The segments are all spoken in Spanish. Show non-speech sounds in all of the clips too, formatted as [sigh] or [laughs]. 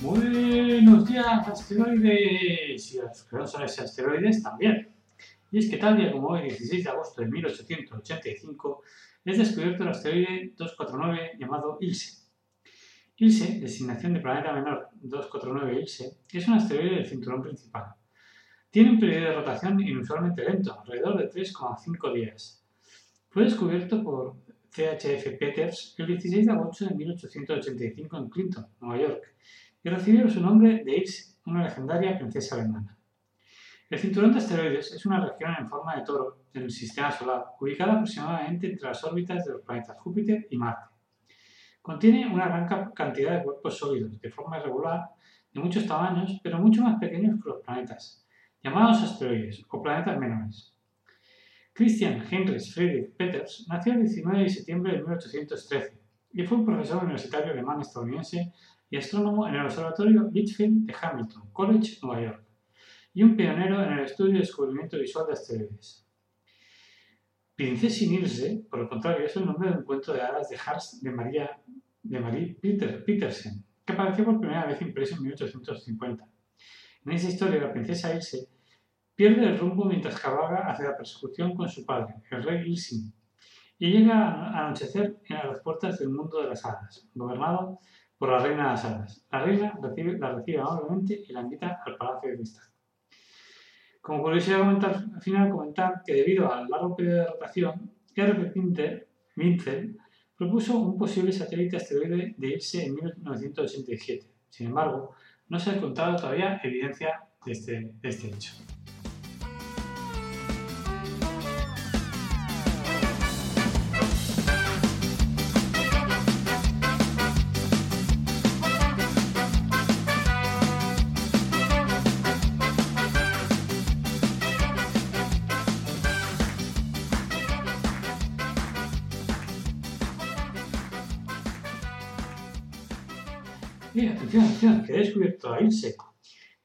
Buenos días, asteroides y a los que no son ese asteroides también. Y es que tal día como hoy, 16 de agosto de 1885, es descubierto el asteroide 249 llamado Ilse. Ilse, designación de planeta menor 249 Ilse, es un asteroide del cinturón principal. Tiene un periodo de rotación inusualmente lento, alrededor de 3,5 días. Fue descubierto por CHF Peters el 16 de agosto de 1885 en Clinton, Nueva York, y recibió su nombre de Ilse, una legendaria princesa alemana. El cinturón de asteroides es una región en forma de toro en el sistema solar, ubicada aproximadamente entre las órbitas de los planetas Júpiter y Marte. Contiene una gran cantidad de cuerpos sólidos, de forma irregular, de muchos tamaños, pero mucho más pequeños que los planetas, llamados asteroides o planetas menores. Christian Heinrich Friedrich Peters nació el 19 de septiembre de 1813 y fue un profesor universitario alemán-estadounidense y astrónomo en el Observatorio Litchfield de Hamilton College, Nueva York, y un pionero en el estudio y descubrimiento visual de asteroides. Princesi Nilse, por el contrario, es el nombre de un cuento de hadas de Hans de Maria de Marie Peter, Petersen, que apareció por primera vez impreso en 1850. En esa historia, la princesa Ilse pierde el rumbo mientras cabalga hacia la persecución con su padre, el rey Ilsin, y llega a anochecer a las puertas del mundo de las hadas, gobernado por la reina de las hadas. La reina recibe, la recibe amablemente y la invita al palacio de cristal. Como curiosidad al final comentar que debido al largo periodo de rotación, R. Winzel propuso un posible satélite asteroide de irse en 1987. Sin embargo, no se ha encontrado todavía evidencia de este, de este hecho. Mira, atención, atención, que he descubierto a Ilse.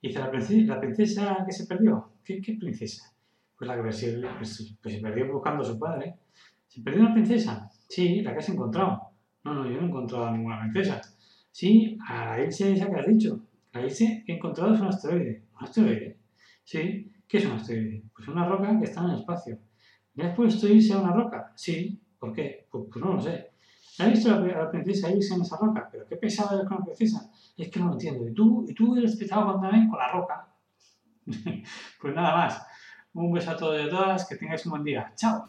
Dice, ¿la princesa, la princesa que se perdió? ¿Qué, qué princesa? Pues la que se, pues, pues se perdió buscando a su padre. ¿Se perdió una princesa? Sí, la que has encontrado. No, no, yo no he encontrado a ninguna princesa. Sí, a la Ilse esa que has dicho. La Ilse que he encontrado es un asteroide. ¿Un asteroide? Sí. ¿Qué es un asteroide? Pues una roca que está en el espacio. ¿Le has puesto Ilse a una roca? Sí. ¿Por qué? Pues, pues no lo sé. ¿Has visto la, princesa irse en esa roca? ¿Pero qué pesada es con la princesa? Es que no lo entiendo. ¿Y tú, y tú eres pesado también con la roca? [laughs] pues nada más. Un beso a todos y a todas. Que tengáis un buen día. ¡Chao!